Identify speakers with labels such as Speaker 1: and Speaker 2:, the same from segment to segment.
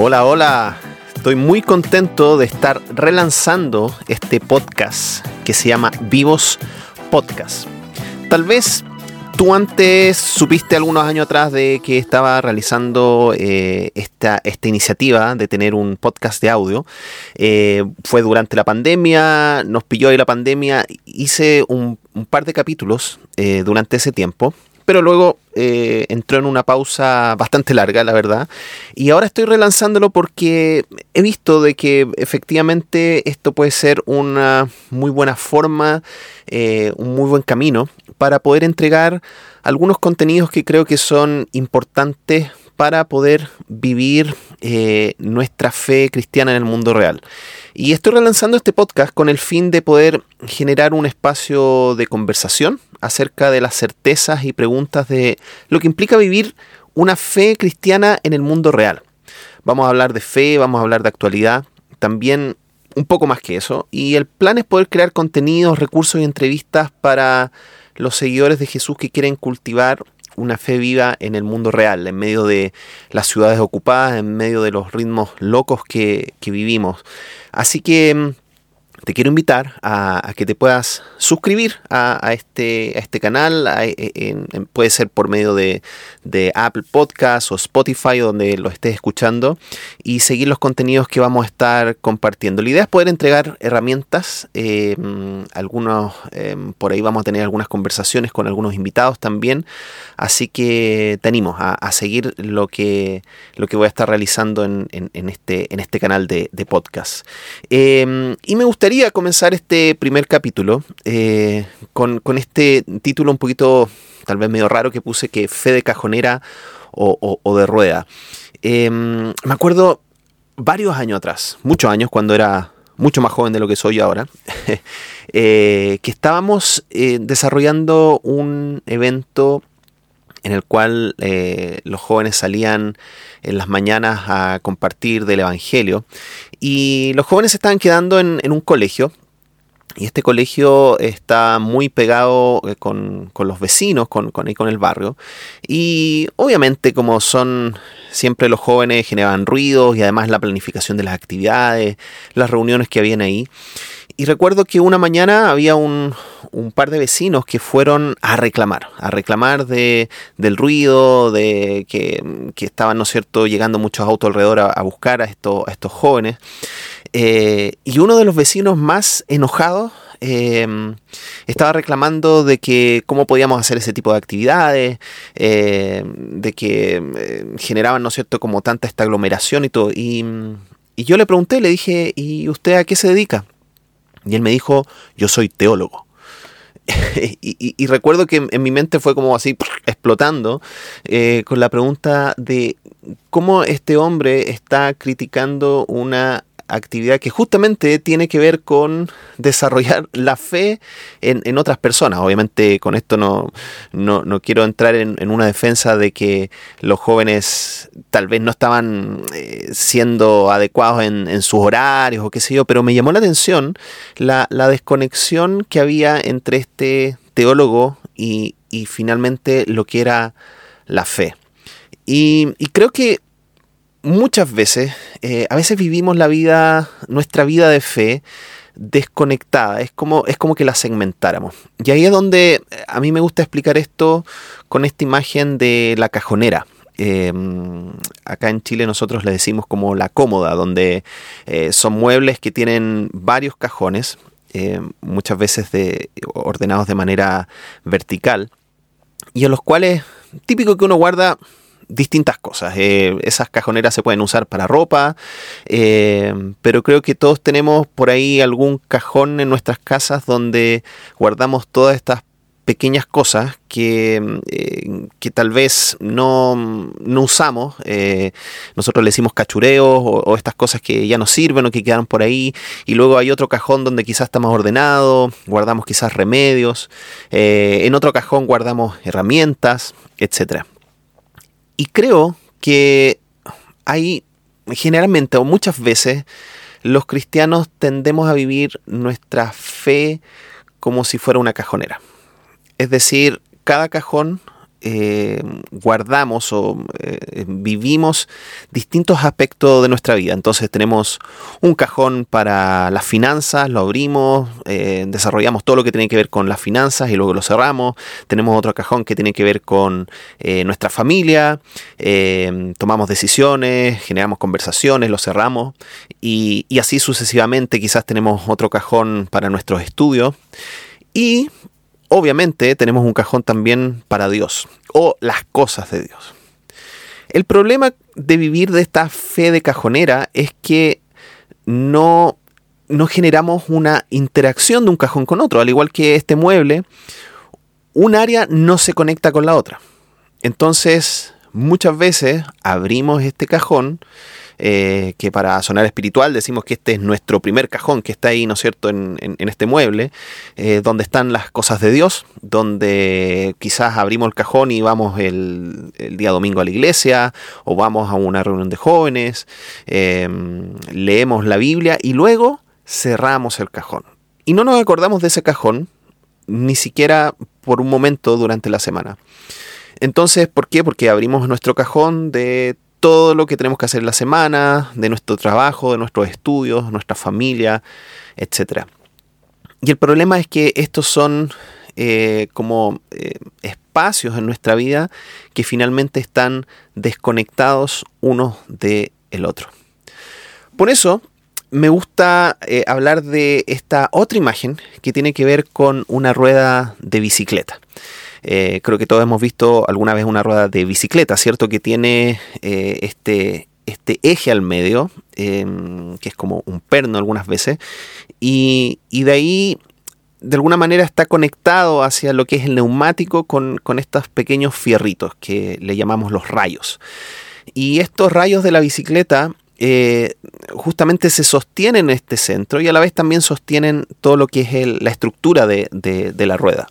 Speaker 1: Hola, hola. Estoy muy contento de estar relanzando este podcast que se llama Vivos Podcast. Tal vez tú antes supiste algunos años atrás de que estaba realizando eh, esta, esta, iniciativa de tener un podcast de audio. Eh, fue durante la pandemia, nos pilló ahí la pandemia. Hice un, par de capítulos eh, durante ese tiempo pero luego eh, entró en una pausa bastante larga, la verdad. Y ahora estoy relanzándolo porque he visto de que efectivamente esto puede ser una muy buena forma, eh, un muy buen camino para poder entregar algunos contenidos que creo que son importantes para poder vivir eh, nuestra fe cristiana en el mundo real. Y estoy relanzando este podcast con el fin de poder generar un espacio de conversación acerca de las certezas y preguntas de lo que implica vivir una fe cristiana en el mundo real. Vamos a hablar de fe, vamos a hablar de actualidad, también un poco más que eso. Y el plan es poder crear contenidos, recursos y entrevistas para los seguidores de Jesús que quieren cultivar una fe viva en el mundo real, en medio de las ciudades ocupadas, en medio de los ritmos locos que, que vivimos. Así que mm, te quiero invitar a, que te puedas suscribir a, este, a este canal. E, puede ser por medio de, Apple Podcasts o Spotify, donde lo estés escuchando, y seguir los contenidos que vamos a estar compartiendo. La idea es poder entregar herramientas. Em, algunos, em, por ahí vamos a tener algunas conversaciones con algunos invitados también. Así que te animo a, seguir lo que, lo que voy a estar realizando en, este, en este canal de, de podcast. Em, y me gustaría gustaría comenzar este primer capítulo eh, con, este título un poquito, tal vez medio raro, que puse que fe de cajonera o, de rueda. Em, me acuerdo varios años atrás, muchos años, cuando era mucho más joven de lo que soy ahora, eh, que estábamos eh, desarrollando un evento en el cual los jóvenes salían en las mañanas a compartir del Evangelio. Y los jóvenes se estaban quedando en, un colegio. Y este colegio está muy pegado eh, con, los vecinos, con, con, con, el barrio. Y obviamente como son siempre los jóvenes, generaban ruidos y además la planificación de las actividades, las reuniones que habían ahí. Y recuerdo que una mañana había un, par de vecinos que fueron a reclamar, a reclamar de, del ruido, de que, estaban, ¿no es cierto?, llegando muchos autos alrededor a, buscar a, estos, a estos jóvenes. Eh, y uno de los vecinos más enojados em, estaba reclamando de que cómo podíamos hacer ese tipo de actividades, em, de que em, generaban, ¿no es cierto?, como tanta esta aglomeración y todo. Y, y yo le pregunté, le dije, ¿y usted a qué se dedica? Y él me dijo, yo soy teólogo. y, recuerdo que en, mi mente fue como así explotando eh, con la pregunta de cómo este hombre está criticando una actividad que justamente tiene que ver con desarrollar la fe en, otras personas. Obviamente con esto no, no, quiero entrar en, una defensa de que los jóvenes tal vez no estaban eh, siendo adecuados en, sus horarios o qué sé yo, pero me llamó la atención la, desconexión que había entre este teólogo y, finalmente lo que era la fe. y creo que muchas veces, eh, a veces vivimos la vida, nuestra vida de fe desconectada, es como, es como que la segmentáramos. Y ahí es donde eh, a mí me gusta explicar esto con esta imagen de la cajonera. Em, acá en Chile nosotros le decimos como la cómoda, donde eh, son muebles que tienen varios cajones, muchas veces de, ordenados de manera vertical, y en los cuales típico que uno guarda distintas cosas. Eh, esas cajoneras se pueden usar para ropa, eh, pero creo que todos tenemos por ahí algún cajón en nuestras casas donde guardamos todas estas pequeñas cosas que, eh, que tal vez no, no usamos. nosotros le decimos cachureos o, estas cosas que ya no sirven o que quedan por ahí. Y luego hay otro cajón donde quizás está más ordenado, guardamos quizás remedios. en otro cajón guardamos herramientas, etcétera. Y creo que hay generalmente o muchas veces los cristianos tendemos a vivir nuestra fe como si fuera una cajonera. Es decir, cada cajón eh, guardamos o eh, vivimos distintos aspectos de nuestra vida. Entonces tenemos un cajón para las finanzas, lo abrimos, eh, desarrollamos todo lo que tiene que ver con las finanzas y luego lo cerramos. Tenemos otro cajón que tiene que ver con nuestra familia, tomamos decisiones, generamos conversaciones, lo cerramos y, y así sucesivamente. Quizás tenemos otro cajón para nuestros estudios. Y obviamente tenemos un cajón también para Dios o las cosas de Dios. El problema de vivir de esta fe de cajonera es que no, generamos una interacción de un cajón con otro. Al igual que este mueble, un área no se conecta con la otra. Entonces, muchas veces abrimos este cajón eh, que para sonar espiritual decimos que este es nuestro primer cajón que está ahí, ¿no es cierto?, en, este mueble, eh, donde están las cosas de Dios, donde quizás abrimos el cajón y vamos el, día domingo a la iglesia, o vamos a una reunión de jóvenes, em, leemos la Biblia y luego cerramos el cajón. Y no nos acordamos de ese cajón ni siquiera por un momento durante la semana. Entonces, ¿por qué? Porque abrimos nuestro cajón de todo lo que tenemos que hacer en la semana, de nuestro trabajo, de nuestros estudios, nuestra familia, etc. Y el problema es que estos son eh, como eh, espacios en nuestra vida que finalmente están desconectados unos del el otro. Por eso me gusta eh, hablar de esta otra imagen que tiene que ver con una rueda de bicicleta. Eh, creo que todos hemos visto alguna vez una rueda de bicicleta, ¿cierto? Que tiene eh, este, este eje al medio, em, que es como un perno algunas veces, y, de ahí de alguna manera está conectado hacia lo que es el neumático con, estos pequeños fierritos que le llamamos los rayos. Y estos rayos de la bicicleta eh, justamente se sostienen en este centro y a la vez también sostienen todo lo que es la estructura de, la rueda.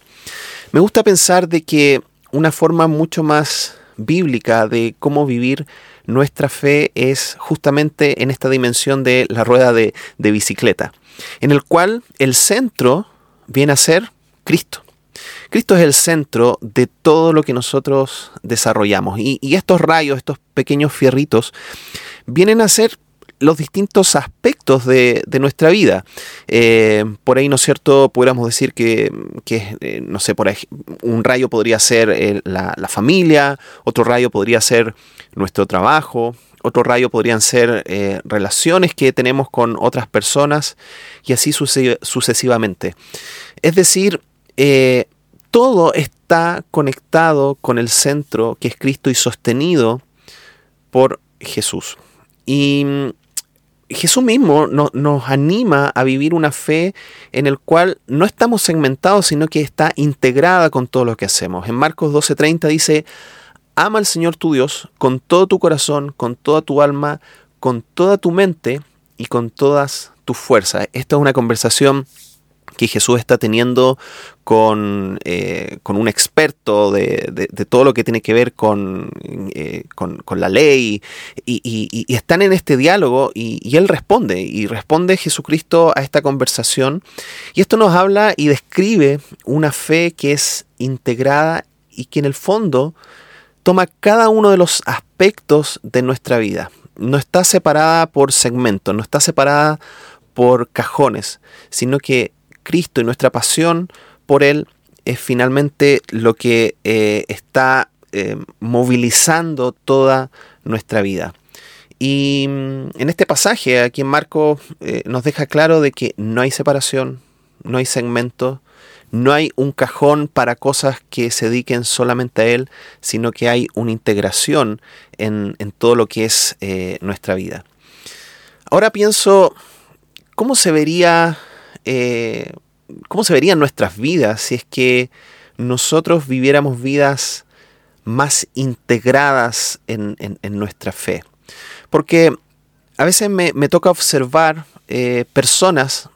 Speaker 1: Me gusta pensar de que una forma mucho más bíblica de cómo vivir nuestra fe es justamente en esta dimensión de la rueda de, bicicleta, en el cual el centro viene a ser Cristo. Cristo es el centro de todo lo que nosotros desarrollamos. Y, y, estos rayos, estos pequeños fierritos, vienen a ser los distintos aspectos de, nuestra vida. Eh, por ahí, ¿no es cierto? Podríamos decir que, eh, no sé, un rayo podría ser eh, la, familia, otro rayo podría ser nuestro trabajo, otro rayo podrían ser relaciones que tenemos con otras personas y así sucesivamente. Es decir, todo está conectado con el centro que es Cristo y sostenido por Jesús. Y Jesús mismo nos anima a vivir una fe en el cual no estamos segmentados, sino que está integrada con todo lo que hacemos. En Marcos 12:30 dice, ama al Señor tu Dios con todo tu corazón, con toda tu alma, con toda tu mente y con todas tus fuerzas. Esta es una conversación que Jesús está teniendo con, eh, un experto de, todo lo que tiene que ver con, eh, la ley, y, están en este diálogo y, él responde, y responde Jesucristo a esta conversación, y esto nos habla y describe una fe que es integrada y que en el fondo toma cada uno de los aspectos de nuestra vida. No está separada por segmentos, no está separada por cajones, sino que Cristo y nuestra pasión por Él es finalmente lo que eh, está eh, movilizando toda nuestra vida. Y mm, en este pasaje, aquí en Marco, eh, nos deja claro de que no hay separación, no hay segmento, no hay un cajón para cosas que se dediquen solamente a Él, sino que hay una integración en, todo lo que es nuestra vida. Ahora pienso, ¿cómo se vería eh, cómo se verían nuestras vidas si es que nosotros viviéramos vidas más integradas en, nuestra fe. Porque a veces me, toca observar eh, personas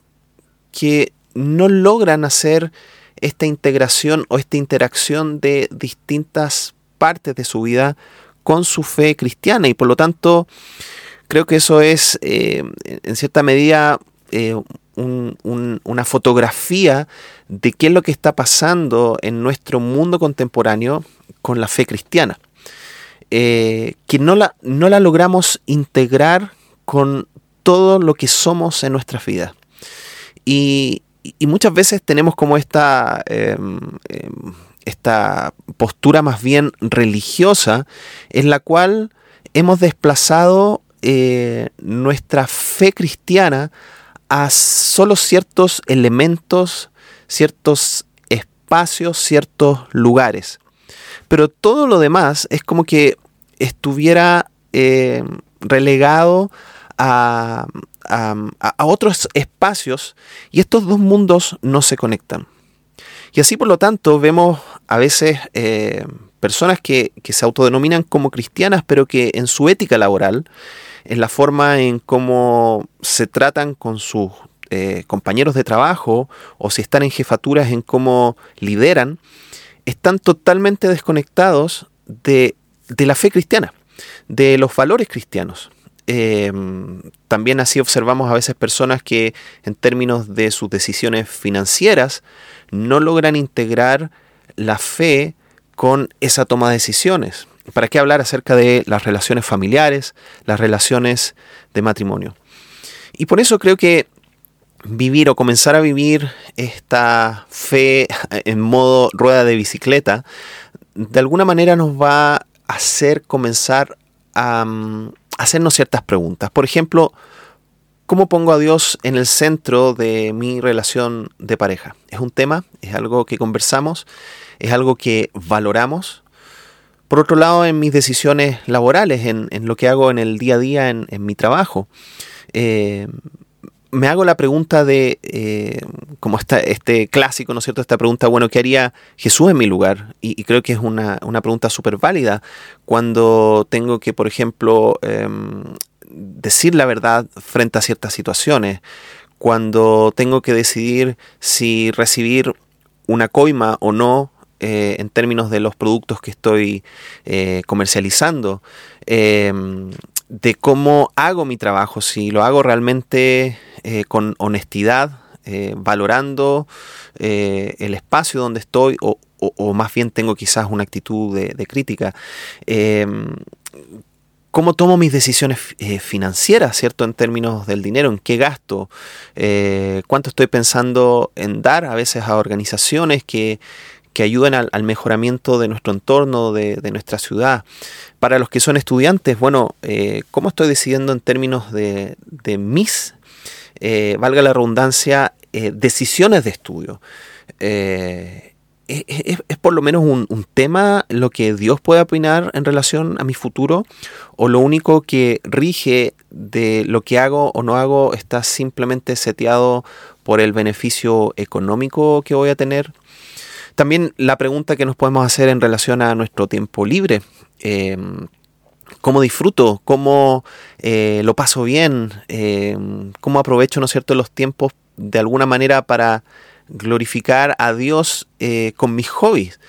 Speaker 1: que no logran hacer esta integración o esta interacción de distintas partes de su vida con su fe cristiana y por lo tanto creo que eso es eh, en cierta medida una fotografía de qué es lo que está pasando en nuestro mundo contemporáneo con la fe cristiana. Eh, que no la, no la logramos integrar con todo lo que somos en nuestras vidas. Y, muchas veces tenemos como esta, em, em, esta postura más bien religiosa en la cual hemos desplazado eh, nuestra fe cristiana a solo ciertos elementos, ciertos espacios, ciertos lugares. Pero todo lo demás es como que estuviera eh, relegado a, otros espacios y estos dos mundos no se conectan. Y así por lo tanto vemos a veces eh, personas que, se autodenominan como cristianas, pero que en su ética laboral, en la forma en cómo se tratan con sus eh, compañeros de trabajo o si están en jefaturas en cómo lideran, están totalmente desconectados de, la fe cristiana, de los valores cristianos. Em, también así observamos a veces personas que en términos de sus decisiones financieras no logran integrar la fe con esa toma de decisiones. ¿Para qué hablar acerca de las relaciones familiares, las relaciones de matrimonio? Y por eso creo que vivir o comenzar a vivir esta fe en modo rueda de bicicleta, de alguna manera nos va a hacer comenzar a, mm, hacernos ciertas preguntas. Por ejemplo, ¿cómo pongo a Dios en el centro de mi relación de pareja? ¿Es un tema? ¿Es algo que conversamos? ¿Es algo que valoramos? Por otro lado, en mis decisiones laborales, en, lo que hago en el día a día, en, mi trabajo, eh, me hago la pregunta de, eh, como está este clásico, ¿no es cierto? Esta pregunta, bueno, ¿qué haría Jesús en mi lugar? Y, creo que es una, pregunta súper válida cuando tengo que, por ejemplo, em, decir la verdad frente a ciertas situaciones, cuando tengo que decidir si recibir una coima o no eh, en términos de los productos que estoy eh, comercializando, em, de cómo hago mi trabajo, si lo hago realmente eh, con honestidad, eh, valorando eh, el espacio donde estoy o, más bien tengo quizás una actitud de, crítica. ¿Cómo tomo mis decisiones financieras, cierto? En términos del dinero, en qué gasto, cuánto estoy pensando en dar a veces a organizaciones que, que ayuden al, mejoramiento de nuestro entorno, de, nuestra ciudad. Para los que son estudiantes, bueno, ¿cómo estoy decidiendo en términos de, mis eh, valga la redundancia, eh, decisiones de estudio. Eh, es, por lo menos un, tema lo que Dios puede opinar en relación a mi futuro o lo único que rige de lo que hago o no hago está simplemente seteado por el beneficio económico que voy a tener. También la pregunta que nos podemos hacer en relación a nuestro tiempo libre cómo disfruto, cómo eh, lo paso bien, eh, cómo aprovecho, ¿no es cierto?, los tiempos de alguna manera para glorificar a Dios eh, con mis hobbies.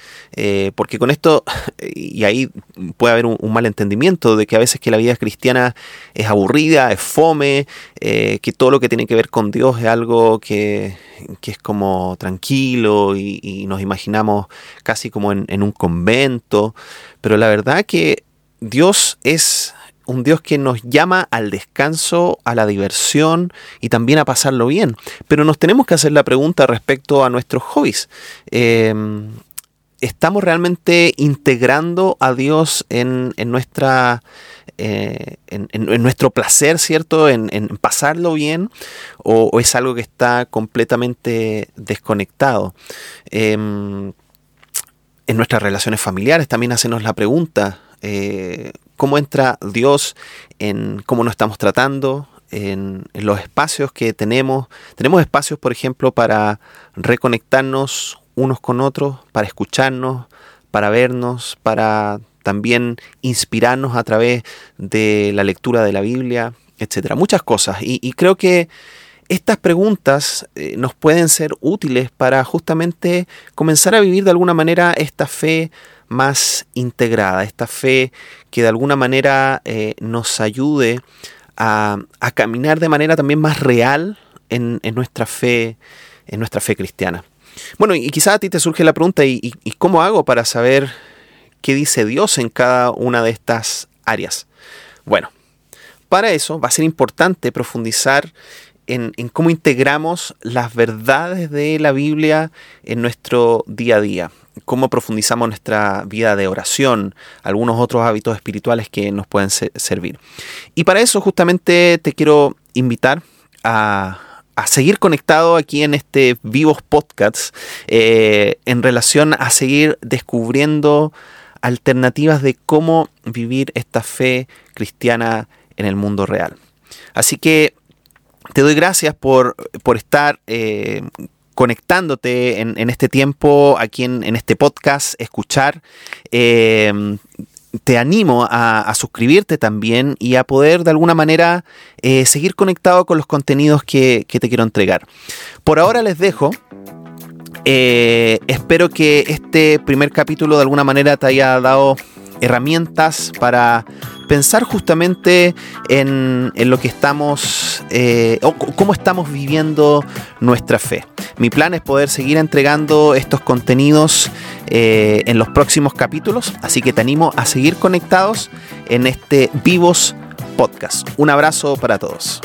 Speaker 1: porque con esto, y ahí puede haber un, malentendimiento de que a veces que la vida cristiana es aburrida, es fome, que todo lo que tiene que ver con Dios es algo que, es como tranquilo y, nos imaginamos casi como en un convento. Pero la verdad que Dios es un Dios que nos llama al descanso, a la diversión y también a pasarlo bien. Pero nos tenemos que hacer la pregunta respecto a nuestros hobbies. Em, ¿Estamos realmente integrando a Dios en, nuestra, eh, en, nuestro placer, ¿cierto? En, pasarlo bien, o, es algo que está completamente desconectado. Em, en nuestras relaciones familiares también hacernos la pregunta, eh, cómo entra Dios en cómo nos estamos tratando, en, los espacios que tenemos. Tenemos espacios, por ejemplo, para reconectarnos unos con otros, para escucharnos, para vernos, para también inspirarnos a través de la lectura de la Biblia, etcétera. Muchas cosas. Y, creo que estas preguntas eh, nos pueden ser útiles para justamente comenzar a vivir de alguna manera esta fe más integrada, esta fe que de alguna manera eh, nos ayude a, caminar de manera también más real en, nuestra fe, en nuestra fe cristiana. Bueno, y quizás a ti te surge la pregunta, ¿y, cómo hago para saber qué dice Dios en cada una de estas áreas? Bueno, para eso va a ser importante profundizar en, cómo integramos las verdades de la Biblia en nuestro día a día, cómo profundizamos nuestra vida de oración, algunos otros hábitos espirituales que nos pueden servir. Y para eso justamente te quiero invitar a, seguir conectado aquí en este Vivos Podcast eh, en relación a seguir descubriendo alternativas de cómo vivir esta fe cristiana en el mundo real. Así que te doy gracias por, estar eh, conectándote en, este tiempo aquí en, este podcast, escuchar. Eh, te animo a, suscribirte también y a poder de alguna manera eh, seguir conectado con los contenidos que, te quiero entregar. Por ahora les dejo. Eh, espero que este primer capítulo de alguna manera te haya dado herramientas para pensar justamente en, lo que estamos, eh, o cómo estamos viviendo nuestra fe. Mi plan es poder seguir entregando estos contenidos eh, en los próximos capítulos, así que te animo a seguir conectados en este Vivos Podcast. Un abrazo para todos.